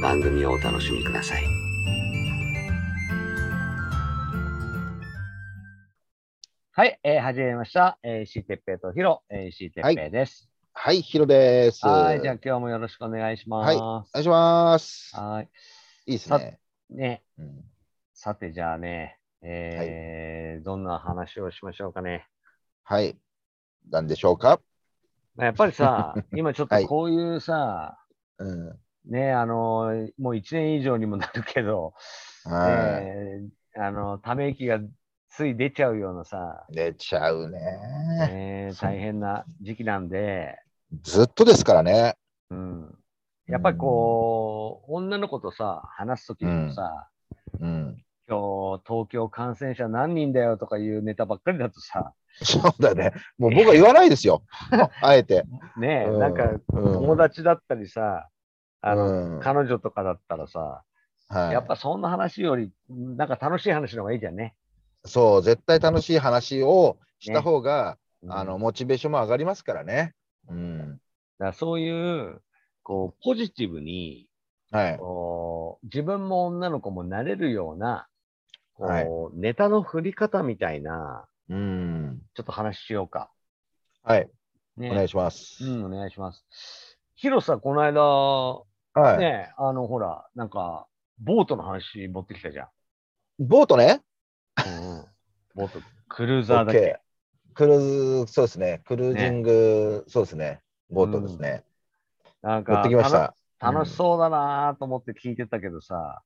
番組をお楽しみください。はい、えー、始めました。えー、石井哲平とヒロ、えー、石井哲平です。はい、ヒロです。はい、じゃあ今日もよろしくお願いします。お願いします。はい。いいですね。ね、うんさてじゃあね、えーどんな話をしましょうかね。はい。なんでしょうか？まあやっぱりさ、今ちょっはいとこういうさ、うん。ね、あのーもう1年以上にもなるけど、はえーあの、ため息がつい出ちゃうようなさ、い。出ちゃうね。ね、大変な時期なんで、ずっとですからね。うん。やっぱりこう、女の子とさ、話すときにもさ、うん。今日東京感染者何人だよとかいうネタばっかりだとさ、そうだね。もう僕は言わないですよ。あえて。ねえ、うんなんか友達だったりさ、あの、うん彼女とかだったらさ、はい、やっぱそんな話より、なんか楽しい話の方がいいじゃんね。そう、絶対楽しい話をした方が、うんあの、モチベーションも上がりますからね。うん。だそういう、こう、ポジティブに、はい。こう自分も女の子もなれるような、こう、はいネタの振り方みたいな、うん。ちょっと話しようか。はい。ねお願いします。うん、お願いします。ヒロさ、この間、はい。ね、あの、ほら、なんか、ボートの話持ってきたじゃん。ボートね？うんうん、ボート、クルーザーだっけクルーズ、そうですね。クルージング、そうですね。ボートですね。なんか持ってきました。楽しそうだなと思って聞いてたけどさ、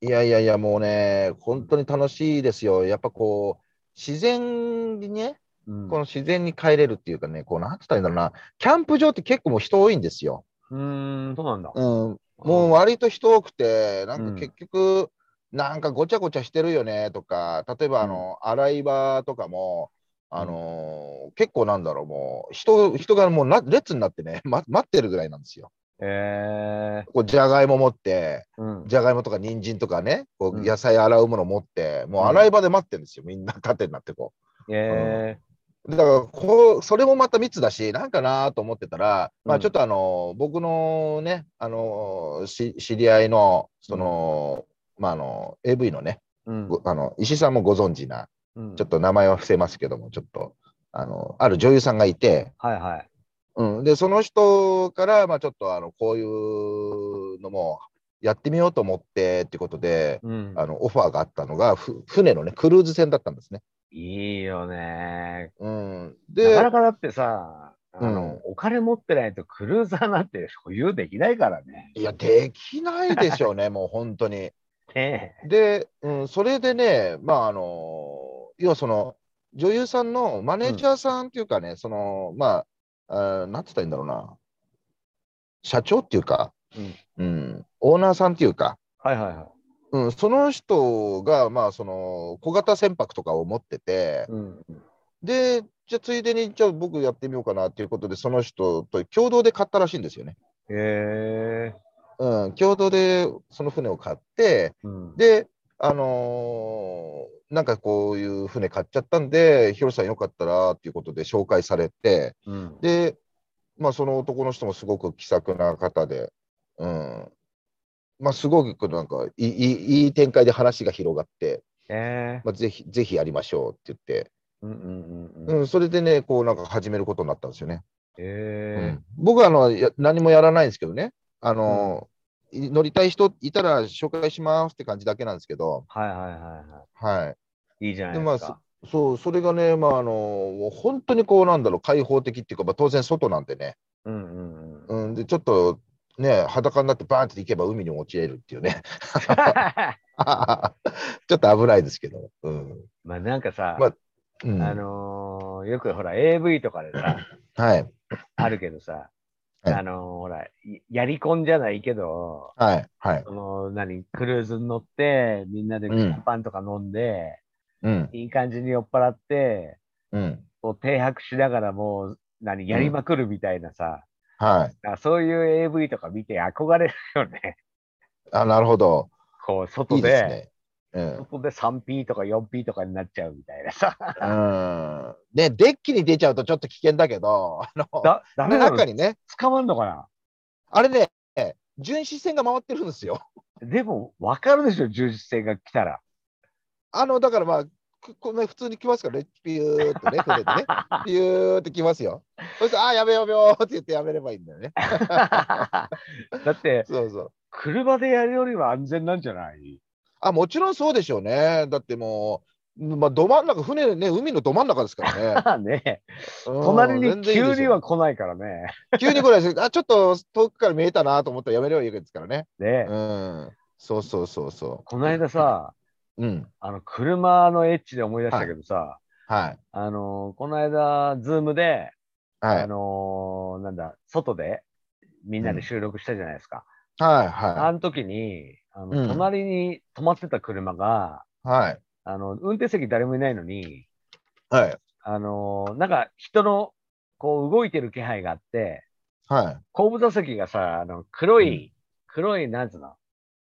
いやいやいや、もうね、本当に楽しいですよ。やっぱこう、自然にね、うん、この自然に帰れるっていうかね、こう、なんて言ったらいいんだろうな、キャンプ場って結構もう人多いんですよ。うーん、そうなんだ。うん、もう割と人多くて、なんうん。か結局、なんかごちゃごちゃしてるよねとか、例えばあの、洗い場とかも、あのー結構なんだろう、もう人、人がもうな列になってね、ま、待ってるぐらいなんですよ。えこうじゃがいも持って、ー、うん。じゃがいもとか人参とかね、こうん。う野菜洗うもの持って、もう洗い場で待ってるんですよ、みんな 縦になってこえう。だからこう、それもまた密だし、なんかなと思ってたら、まうんあちょっとあの、僕のね、あの、し知り合いの、その、まああの、AV のね、ー、うん。ごあの石井さんもご存知な、うんちょっと名前は伏せますけども、ちょっと、あの、ある女優さんがいて、はいはい。うん、で、その人から、まあちょっとあの、こういうのもやってみようと思ってってことで、うん。あの、オファーがあったのが、ふ船のね、クルーズ船だったんですね。いいよね。うん。なでか、なかだってさ、あの、うんお金持ってないとクルーザーなんて保有できないからね。いや、できないでしょうね、もう本当に。ねで、うん、それでね、まあ、あの、要はその、女優さんのマネージャーさんっていうかね、その、まあ、あーなんて言ったらいいんだろうな、社長っていうか、うんうん、オーナーさんっていうか、はいはいはい。うん、その人が、まあ、その、小型船舶とかを持ってて、うん。で、じゃあついでに、じゃあ僕やってみようかなっていうことで、その人と共同で買ったらしいんですよね。へえうん、共同でその船を買って、ー。うん。で、あのーなんかこういう船買っちゃったんで、ヒロさんよかったらっていうことで紹介されて、うん。で、まあその男の人もすごく気さくな方で、うん、まあすごくなんかいいいいいい展開で話が広がって、えまあ、ぜひ、ぜひやりましょうって言って、ー。うんうんうんうん。うん、それでね、こうなんか始めることになったんですよね。うえん、僕はあのや何もやらないんですけどね、あの乗りたい人いたら紹介しますって感じだけなんですけど、はいはいはいははい。い。いいじゃないでまあですか。そう、それがね、まあ、あの、本当にこう、なんだろう、開放的っていうか、まあ、当然外なんでね、うんうんうん。うん、で、ちょっと、ね、裸になってバーンって行けば海に落ちれるっていうね。ちょっと危ないですけど。うん。まあなんかさ、まあうん、あのーよくほら AV とかでさ、はい。あるけどさ、はいあのーほら、いやり込んじゃないけど、はい。はい。その何、クルーズに乗って、みんなでパンとか飲んで、うん。いい感じに酔っ払って、うん。こう停泊しながらもう、何、やりまくるみたいなさ、はい。あそういう AV とか見て憧れるよね。あ、なるほど。こう、外いいで、ですね。うん。外で 3P とか 4P とかになっちゃうみたいなさ。うん。ね、デッキに出ちゃうとちょっと危険だけど、あの、だ、ダメ中にね、捕まんのかな？あれね、巡視船が回ってるんですよ。でも、わかるでしょ、重視船が来たら。あの、だからまあ、くこね、普通に来ますからね、ピューっとね、船でね、ピューって来ますよ。そして、あー、やめようやめようって言ってやめればいいんだよね。だって、そうそう。車でやるよりは安全なんじゃない？あ、もちろんそうでしょうね。だってもう、まあ、ど真ん中、船ね、海のど真ん中ですからね。ねうん隣に急には来ないからね。急に来ないです。あ、ちょっと遠くから見えたなと思ったらやめればいいわけですからね。で、うん。そうそうそうそこの間さ、う。うん。あの、車のエッジで思い出したけどさ、はい。あの、この間、ズームで、あはい。の、なんだ、外でみんなで収録したじゃないですか。はい。はあの時に、あのうん隣に止まってた車が、い。はい。あの、運転席誰もいないのに、はい。あの、なんか人の、こう動いてる気配があって、はい。後部座席がさ、あの黒い、黒い、なんつうの、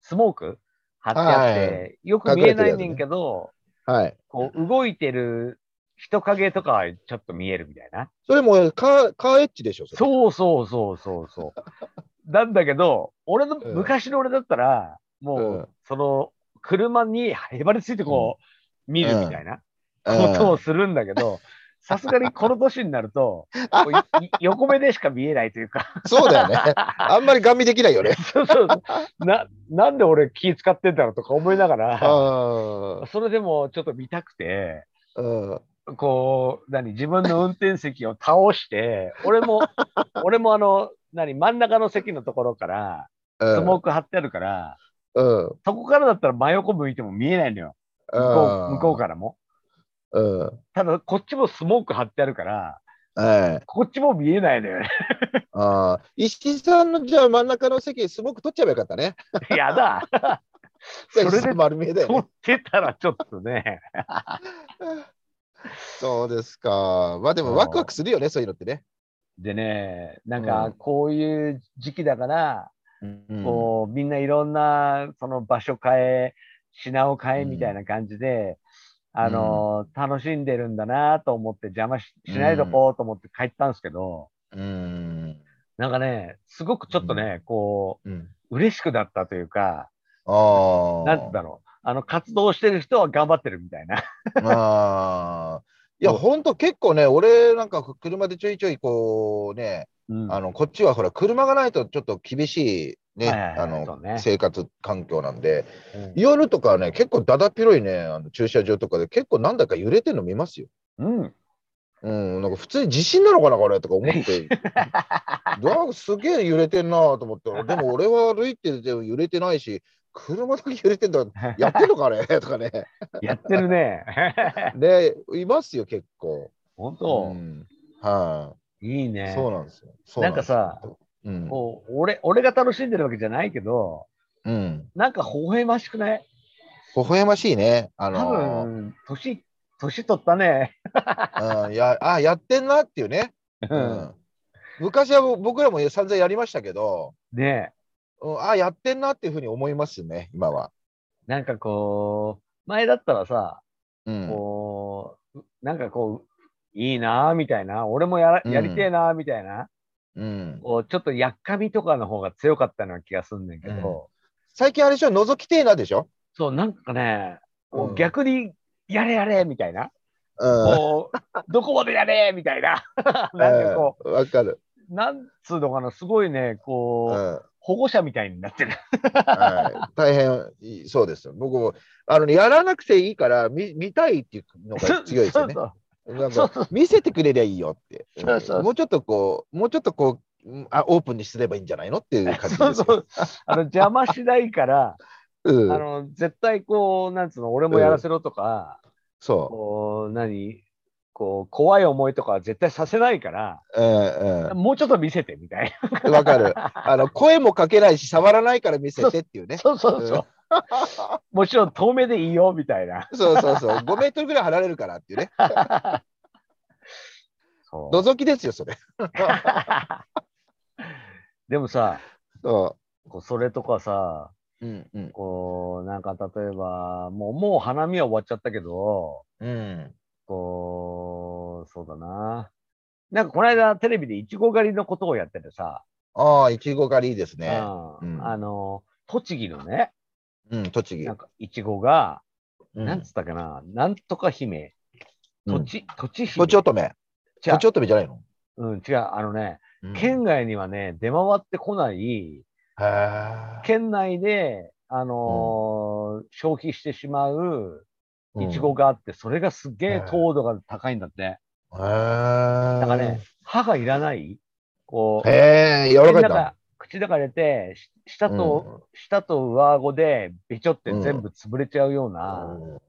スモーク貼ってあって、はい。はよく見えないねんけど、はい。こう動いてる人影とかはちょっと見えるみたいな。それもカー、カーエッジでしょ、そうそうそうそうそう。なんだけど、俺の、うん。昔の俺だったら、もう、うん。その、車にへばりついてこう、見るみたいなうん。ことをするんだけど、さすがにこの年になると、横目でしか見えないというか、そうだよね。あんまりガン見できないよね。そうそうな、なんで俺気使ってんだろうとか思いながら、あそれでもちょっと見たくて、あ。うん。こう、何、自分の運転席を倒して、俺も、俺もあの、何、真ん中の席のところから、スモーク貼ってあるから、うん。そこからだったら真横向いても見えないのよ。向こう向こうからも。うん。ただ、こっちもスモーク貼ってあるから、はい。こっちも見えないのよね。ああ。石井さんのじゃあ真ん中の席、スモーク取っちゃえばよかったね。やだ。それで丸見えだよ撮っね。てたらちょっとね。そうですか。まあでもワクワクするよね、そういうのってね。でね、なんうんかこういう時期だから、こうみんないろんなその場所変え、品を変えみたいな感じで、あの楽しんでるんだなと思って邪魔ししないとこうと思って帰ったんですけど、うん。なんかね、すごくちょっとね、こうん。う、嬉しくなったというか、ああ。なんだろう、あの活動してる人は頑張ってるみたいな。ああ。いや、ほんと結構ね、俺なんか車でちょいちょいこうね、うんあの、こっちはほら、車がないとちょっと厳しいね、あの、ね生活環境なんで、うん夜とかはね、結構だだっ広いね、あの駐車場とかで結構なんだか揺れてるの見ますよ。うん。うん、なんか普通に地震なのかな、これとか思って、なんかすげえ揺れてんなと思って、でも俺は歩いてても揺れてないし、車だけ揺れてんだ、やってんのかね とかね。やってるね。ね、いますよ、結構。本当、うん、はい、いいね。そうなんですよ。そうなんかさ、うん、こう俺俺が楽しんでるわけじゃないけど、うん、なんか微笑ましくない？微笑ましいね。あ多のー分、年、年取ったね。うん、やあやってんなっていうね。ううん。ん、昔は僕らも散々やりましたけど、ねうん、あやってんなっていうふうに思いますね、今は。なんかこう、前だったらさ、うん、こう、なんかこう、いいなぁみたいな、俺もややりてえなぁみたいな、うん、こうちょっとやっかみとかの方が強かったような気がすんねんけど、最近あれでしょ、覗きてえなでしょ？そう、なんかね、こうん。う逆にやれやれみたいな、うん。こう、どこまでやれみたいな、なんかこうかる。う、なんつうのかな、すごいね、こう、うん。保護者みたいになってる。はい、大変そうですよ。僕もあの、ね、やらなくていいから見見たいっていうのが強いですよね。そうそうそうか見せてくれりゃいいよって。そうそうもうちょっとこう、もうちょっとこう、うんあオープンにすればいいんじゃないのっていう感じそうですよ。そう。あの邪魔しないから、うんあの絶対こう、なんつうの、俺もやらせろとか、そこう、何、こう、怖い思いとかは絶対させないから、う。うんもうちょっと見せてみたいうん。わかる。あの、声もかけないし、触らないから見せてっていうねな。。そうそうそう。もちろん遠目でいいよみたいな。そうそうそう。5メートルぐらい離れるからっていうね。そう覗きですよ、それ。でもさ、そこうそれとかさ、う。うんうん。こう、なんか例えば、もう、もう花見は終わっちゃったけど、うん。こう、そうだな。なんかこの間テレビでいちご狩りのことをやっててさ、ああ、いちご狩りいいですね。うんうんあの、栃木のね、うん、栃木。なん。かいちごが、うん。なんつったかな、なんとか姫、うん。とち、とち姫。とちおとめ。違う。とちおとめじゃないの？うん、違う、あのね、うん。県外にはね、出回ってこない、県内で、あのー消費してしまううん。いちごがあって、それがすっげえ糖度が高いんだって。へー。だからね、歯がいらない。こう、へえ、柔らかいんだ。口の中口の中入れて、し舌と、舌と上顎でべちょって全部潰れちゃうような、うん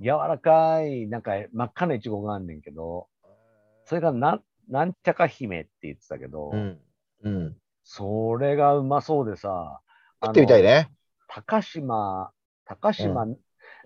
柔らかい、なんか真っ赤ないちごがあんねんけど、それがなん、なんちゃか姫って言ってたけど、うん。うん。それがうまそうでさ、食ってみたいね。高島、高島、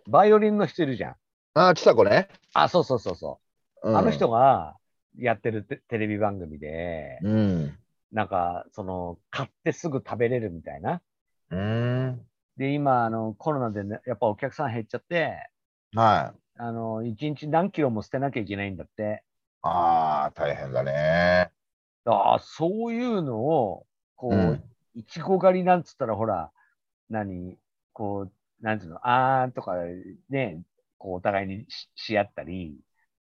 バイオリンの人いるじゃん。ああ、ちさ子ね。あ、そうそうそうそう。うんあの人がやってるテテレビ番組で、うん。なんか、その、買ってすぐ食べれるみたいな。うん。で、今、あの、コロナでね、やっぱお客さん減っちゃって、はい。あの、一日何キロも捨てなきゃいけないんだって。ああ、大変だね。ああ、そういうのを、こう、うんいちご狩りなんつったら、ほら、何、こう、なんつうの、あーんとかね、こう、お互いにしし合ったり、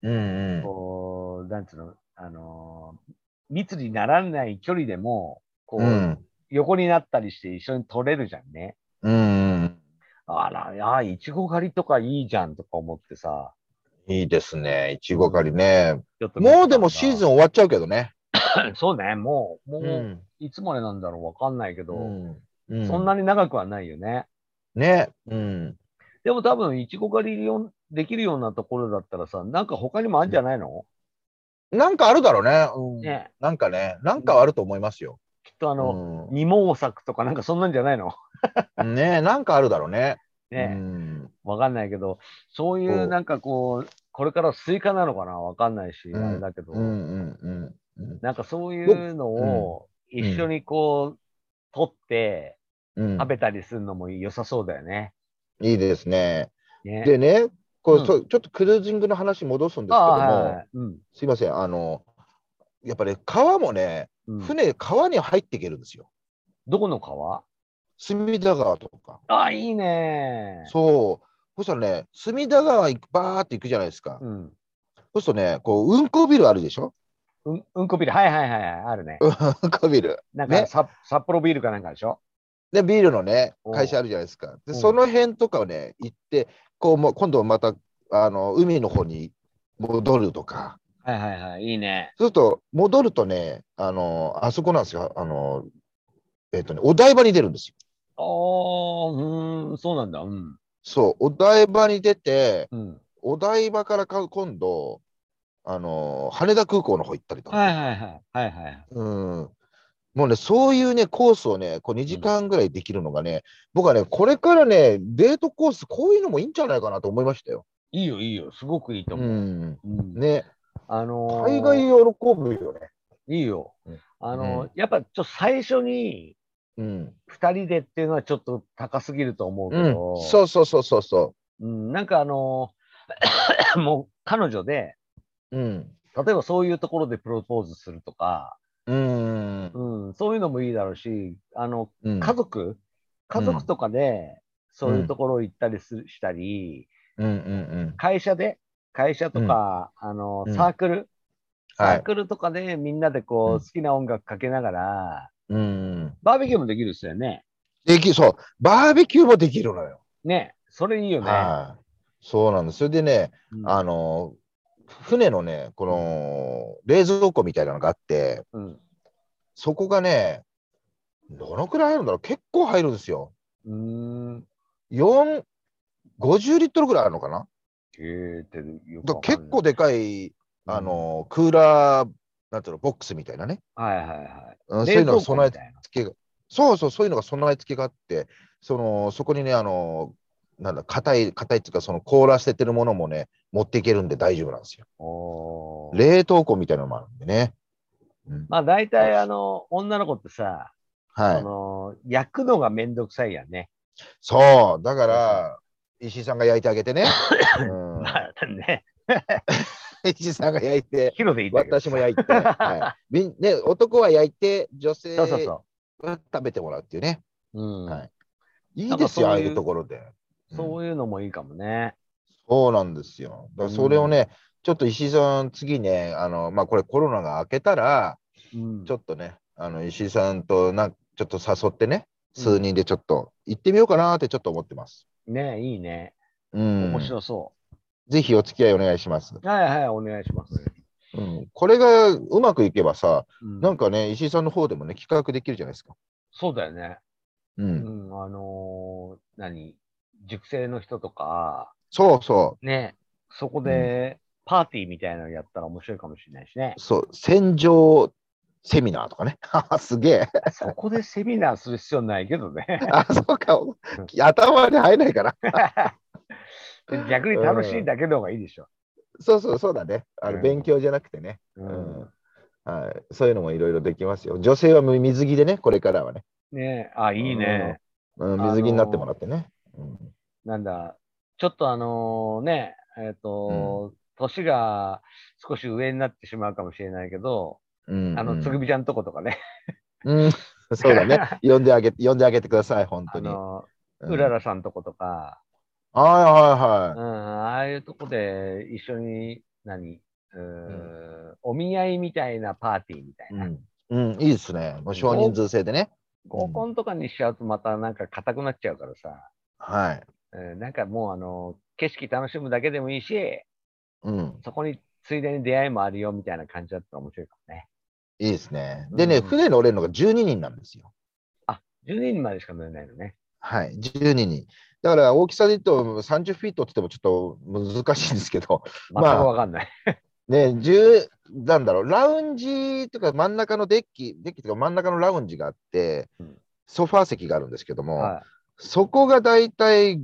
うんうん。こう、なんつうの、あのー密にならない距離でも、こう、うん。横になったりして一緒に撮れるじゃんね。うん。あら、いや、いちご狩りとかいいじゃんとか思ってさ。いいですね。いちご狩りね。もうでもシーズン終わっちゃうけどね。そうね、もう、もう、うん。いつまでなんだろうわかんないけど、うん。そんなに長くはないよね。ね。うん。でも多分、いちご狩りよできるようなところだったらさ、なんか他にもあるんじゃないの、なんかあるだろうね。うん。ねなんかね、なんかあると思いますよ。きっとああの、二毛作とかなんかそんなんじゃないの？ねなんかあるだろうね。うね、ん。わかんないけど、そういそううなんかこう、これからスイカなのかな？わかんないし、うんあれだけど、うんうんうんうん。なんかそういうのを一緒にこう、取ってうん食べたりするのも良さそうだよね。いいですね。ねでね、こううんちょっとクルージングの話戻すんですけどああ、はいも、はい。うん。すいません、あの、やっぱり川もね、うん、船、川に入っていけるんですよ。どこの川？隅田川とか。あ、いいね。そう。そしたらね、隅田川行くバーって行くじゃないですか。うん。そうするとね、こう、うんこビルあるでしょ？うん、うんこビール。はいはいはいはい。あるね。うんこビル。なんか、ねさ札幌ビールかなんかでしょ？で、ビールのね会社あるじゃないですか。で、うんその辺とかをね、行って、こう、もう今度また、あの、海の方に戻るとか。はいはいはい。いいね。そうすると、戻るとね、あの、あそこなんですよ。あの、えっ、とね、お台場に出るんですよ。ああ、うーん、そうなんだ。うん。そう、お台場に出て、うん。お台場からか今度、あの、羽田空港の方行ったりとか。はいはいはい。はいはい。うん。もうね、そういうね、コースをね、こう2時間ぐらいできるのがね、僕はね、これからね、デートコース、こういうのもいいんじゃないかなと思いましたよ。いいよいいよ。すごくいいとう思う。ん。うん。ね、あのー大概喜ぶよね。いいようん。あのーうんやっぱちょっと最初にうん。二人でっていうのはちょっと高すぎると思うけうんど、。そうそうそうそうそうん、なんかあのー もう彼女で、う。うん。例えばそういうところでプロポーズするとか、うん。うん、そういうのもいいだろうし、あの、うん家族、家族とかで、そういうところ行ったりする、したり、うんうんうん。会社で、会社とか、あの、うんサークル、サはい。ークルとかでみんなでこう、うん好きな音楽かけながら、うん。バーベキューもできるっすよね。でき、そう、バーベキューもできるのよ。ね。それいいよね。はい。そうなんです。それでね、うんあの、船のね、この冷蔵庫みたいなのがあって、うん。そこがね、どのくらい入るんだろう？結構入るんですよ。うーん。4、50リットルぐらいあるのかな？えーか結構でかい、うんあの、クーラー、なんていうの、ボックスみたいなね。はいはいはい。うんそういうのが備え付けが、そうそう、そういうのが備え付けがあって、その、そこにね、あの、なんだ、硬い、硬いっていうか、その凍らせてるものもね、持っていけるんで大丈夫なんですよ。冷凍庫みたいなのもあるんでね。うんまあ大体あの、女の子ってさ、はい。その、焼くのがめんどくさいやんね。そう、だから、石井さんが焼いてあげてね。うんまあね、石井さんが焼いて、私も焼いて、はいね、男は焼いて、女性は食べてもらうっていうね。う。うん。はいいいですよ、ああいうところで。うんそういうのもいいかもね。そうなんですよ。だそれをね、ちょっと石井さん、次ね、あの、まあ、これコロナが明けたら、うんちょっとね、あの、石井さんとな、ちょっと誘ってね、うん数人でちょっと行ってみようかなってちょっと思ってます。ねいいね。うん。面白そぜひお付き合いお願いします。う。はいはい、お願いします。うん。これがうまくいけばさ、うんなんかね、石井さんの方でもね、企画できるじゃないですか。そうだよね。う。うんん、あのー何？熟成の人とか、そうそね、そこでパーティーみたいなのやったら面白いかもしれないしねう。。そう。戦場セミナーとかね。すげえ。そこでセミナーする必要ないけどね。あ、そうか。頭に入らないから。逆に楽しいだけの方がいいでしょ。そうそう、そうだね。あのうん勉強じゃなくてね。ううんんはい、そういうのもいろいろできますよ。女性は水着でね、これからはね。ねあ、いいね。うん、水着になってもらってね。うんなんだ、ちょっとあのね、えっ、と、年が少し上になってしまうかもしれないけど、うんあの、つぐみちゃんとことかね、うん、そうだね。呼んであげて、呼んであげてください、本当に。あの、うんうららさんとことか、はいはうん、ああいうとこで一緒に、何、うーん、お見合いみたいなパーティーみたいいはい。な。うん、うん、いいですね。もう少人数制でね。合コンとかにしちゃうとまたなんか硬くなっちゃうからさ、はい。うんなんかもうあの、景色楽しむだけでもいいし、うん、そこについでに出会いもあるよみたいな感じだったら面白いかもね。いいですね。でね、うん船乗れるのが12人なんですよ。あ、12人までしか乗れないのね。はい、12人。だから大きさで言うと30フィートって言ってもちょっと難しいんですけど、全くわかんない。ね、10なんだろう、ラウンジとか真ん中のデッキ、デッキとか真ん中のラウンジがあって、うんソファー席があるんですけども、はそこがだいたい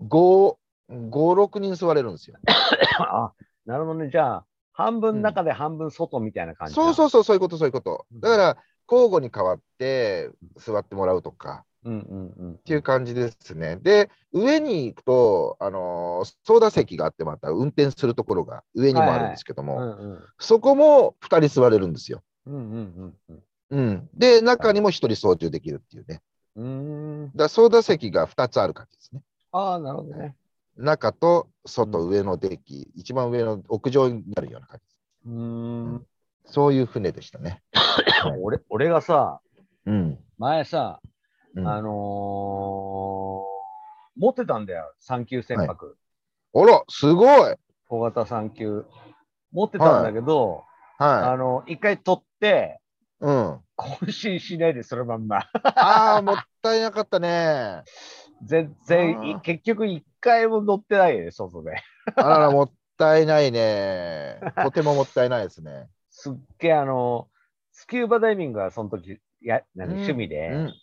5、5、6人座れるんですよ。い、あ、なるほどね。じゃあ、半分中で半分外みたいな感じ。そうそうそう、そういうこと、そういうこと。うんだから、交互に変わって座ってもらうとかう。うんうんうん。っていう感じですね。で、上に行くと、あのーソーダ席があって、また運転するところが上にもあるんですけども。そこも2人座れるんですよ。うんうんうんうん。で、中にも1人操縦できるっていうね。うん。だからソーダ席が2つある感じですね。ああ、なるほどね。中と外、うん上のデッキ、一番上の屋上になるような感じです。うーん。そういう船でしたね。は い俺、俺がさ、うん。前さ、うん、あのー持ってたんだよ。3級船舶。あら、すごい小型3級。持ってたんだけど、あはの、一回取って、い。うん。更新しないでそのまんま。ああ、もったいなかったね。全然結局一回も乗ってないよ、外で。あらら、もったいないね。とてももったいないですね。すっげえあの、スキューバダイビングはその時、や、何、うん趣味で、うん。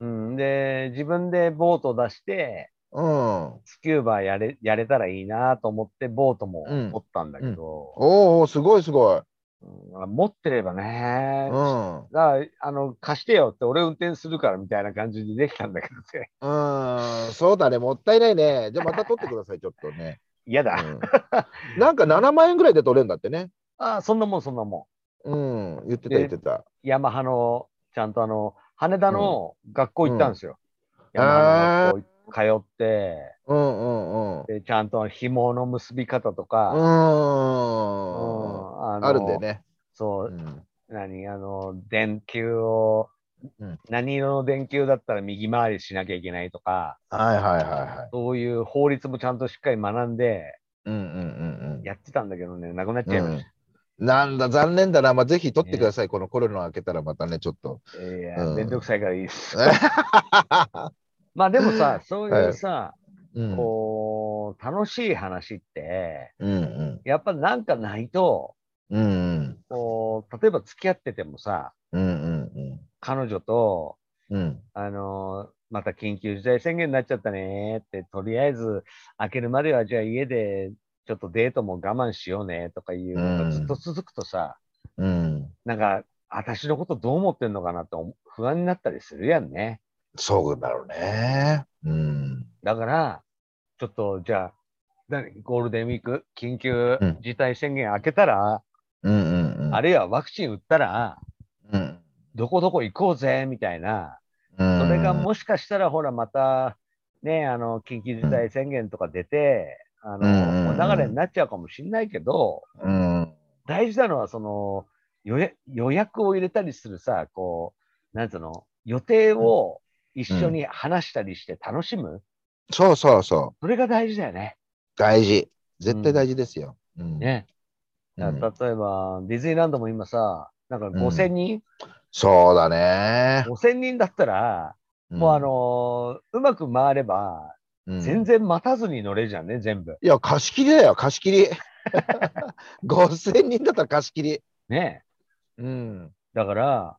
うん。うん、で、自分でボート出して、うん。スキューバやれ、やれたらいいなと思って、ボートもうん持ったんだけど、おお、すごいすごい。うん持ってればね、うん。だからあの、貸してよって、俺運転するからみたいな感じでできたんだけどね。うん。そうだね。もったいないね。じゃあまた取ってください、ちょっとね。嫌だ。うん、なんか7万円ぐらいで取れるんだってね。ああ、そんなもん、そんなもん。うん。言ってた言ってた。ヤマハの、ちゃんとあの、羽田の学校行ったんですよ。うんヤマハの学校通って、うんうんうん。で、ちゃんと紐の結び方とか、うん。うんのあるんだよ。ね。そうう、ん。何、あの、電球をうん何色の電球だったら右回りしなきゃいけないとか、はいはいはいはい。そういう法律もちゃんとしっかり学んでうんうんうんやってたんだけどね、なくなっちゃいましうん。なんだ、残念だな。まあ、ぜひ撮ってください。このコロナ開けたらまたね、ちょっと。た。いや、うんめんどくさいからいいです。まあでもさ、そういうさ、うん。こう、楽しい話って、うんうん。やっぱなんかないと、うんうん。こう、例えば付き合っててもさ、うんうん彼女と、うん。あのーまた緊急事態宣言になっちゃったねって、とりあえず開けるまではじゃあ家でちょっとデートも我慢しようねとかいうのがずっと続くとさ、うん。なんか、私のことどう思ってんのかなって思不安になったりするやんね。そうだろうね。うん。だから、ちょっとじゃあ、何？ゴールデンウィーク、緊急うん事態宣言明けたら、うんうんうん。あるいはワクチン打ったら、うん。どこどこ行こうぜ、みたいな。うんそれがもしかしたら、ほら、また、ね、あの、緊急事態宣言とか出て、あの、うん流れになっちゃうかもしれないけど、うん。大事なのは、その、予約予約を入れたりするさ、こう、なんつうの、予定を一緒に話したりして楽しむ、そうそうそう。それが大事だよね。大事。絶対大事ですよ。うん。ね。例えば、ディズニーランドも今さ、なんかん5000人、そうだね。5000人だったら、もうあのーうまく回れば、うん、全然待たずに乗れるじゃんね、全部。いや、貸し切りだよ、貸し切り。5000人だったら貸し切り。ね。うん。だから、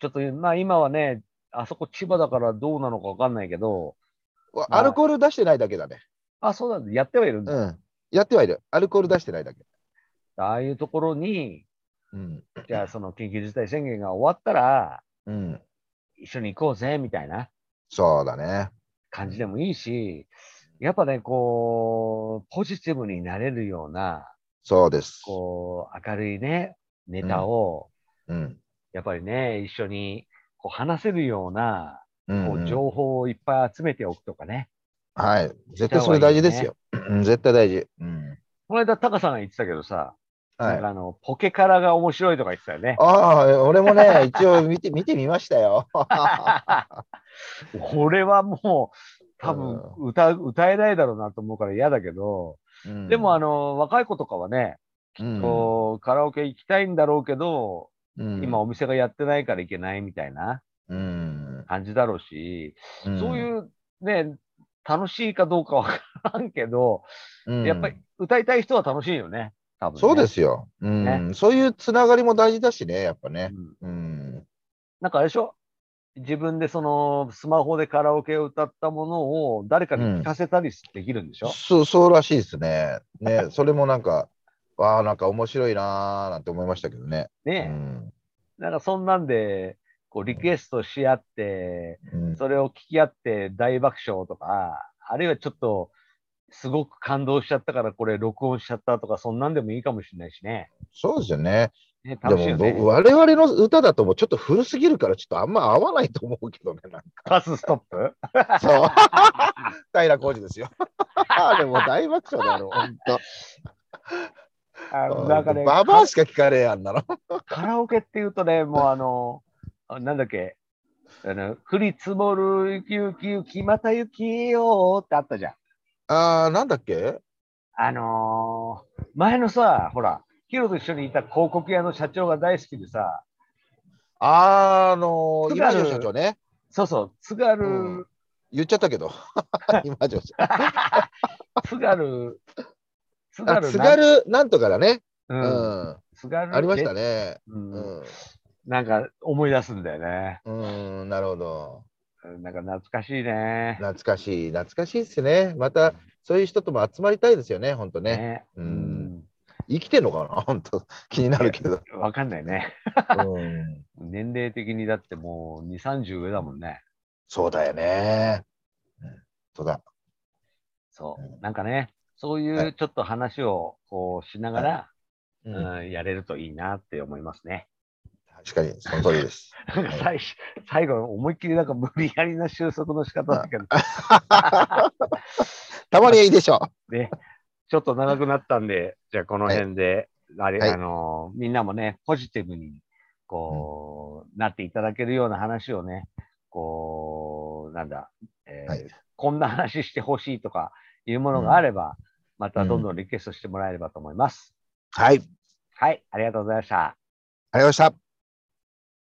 ちょっと、まあ今はね、あそこ千葉だからどうなのかわかんないけど、まあアルコール出してないだけだね。あ、そうなんだ、やってはいるんだ。うん。やってはいる。アルコール出してないだけ。ああいうところに、うん。じゃあその緊急事態宣言が終わったら、うん。一緒に行こうぜ、みたいなそうだね。感じでもいいし、やっぱね、こう、ポジティブになれるような、そうです。こう、明るいね、ネタを、うん。やっぱりね、一緒にこう話せるような、うんこう情報をいっぱい集めておくとかね。はい。絶対それ大事ですよ。うん絶対大事。うん。この間、タカさんが言ってたけどさ、はい。あの、ポケカラが面白いとか言ってたよね。ああ、俺もね、一応見て、見てみましたよ。俺はもう、多分歌う、歌えないだろうなと思うから嫌だけど、でもあの、若い子とかはね、うん、こう、カラオケ行きたいんだろうけど、うん今お店がやってないから行けないみたいなうん、感じだろうし、うんそういうね、楽しいかどうかわからんけど、うんやっぱり歌いたい人は楽しいよね。多分、ね。そうですよ、うんねそういうつながりも大事だしね、やっぱね。うんうん。なんかあれでしょ？自分でそのスマホでカラオケを歌ったものを誰かに聞かせたりできるんでしょ、そうそうらしいですね。ね、それもなんか、わあ、なんか面白いなーなんて思いましたけどね。ねえ、うんなんかそんなんで、こうリクエストし合って、うんそれを聞き合って大爆笑とか、あるいはちょっと、すごく感動しちゃったからこれ録音しちゃったとか、そんなんでもいいかもしれないしね。そうですよね。ねで楽しいよね。も、我々の歌だともうちょっと古すぎるから、ちょっとあんま合わないと思うけどね。なんかパスストップ？そう。平浩二ですよ。でも大爆笑だよ、ほんと。あのなんかね、ババアしか聞かれやんなの。カラオケっていうとね、もうあの、あなんだっけ、あの、降り積もる雪雪雪また雪よってあったじゃん。あー、なんだっけ？あのー前のさ、ほら、ヒロと一緒にいた広告屋の社長が大好きでさ、あー、あのー、津軽。今城社長ね。そうそう、津軽、うん。言っちゃったけど。今城社 津軽、津あ軽津軽なんとかだね。う。うんん。津軽ありましたね。うんうん。なんか思い出すんだよね。うん、なるほど。なんか懐かしいね。懐かしい、懐かしいですね。また、そういう人とも集まりたいですよね、本当ね。ね。ううんん。生きてんのかな？本当気になるけど。わかんないね。うん、年齢的にだってもう2、30上だもんね。そうだよね。うん、そうだ。そうう。なんかね、そういはうちょっと話をこうしながら、うん。うんやれるといいなって思いますね。確かに、その通りです。最初最後、思いっきりなんか無理やりな収束の仕方だけど、たまにはいいでしょ ね、ちょっと長くなったんで、じゃあこの辺で、あれ、はい。あのーみんなもね、ポジティブに、こう、なっていただけるような話をね、こう、なんだ、えーはい。こんな話してほしいとかいうものがあれば、またどんどんリクエストしてもらえればと思います。はい。はい、ありがとうございました。ありがとうございました。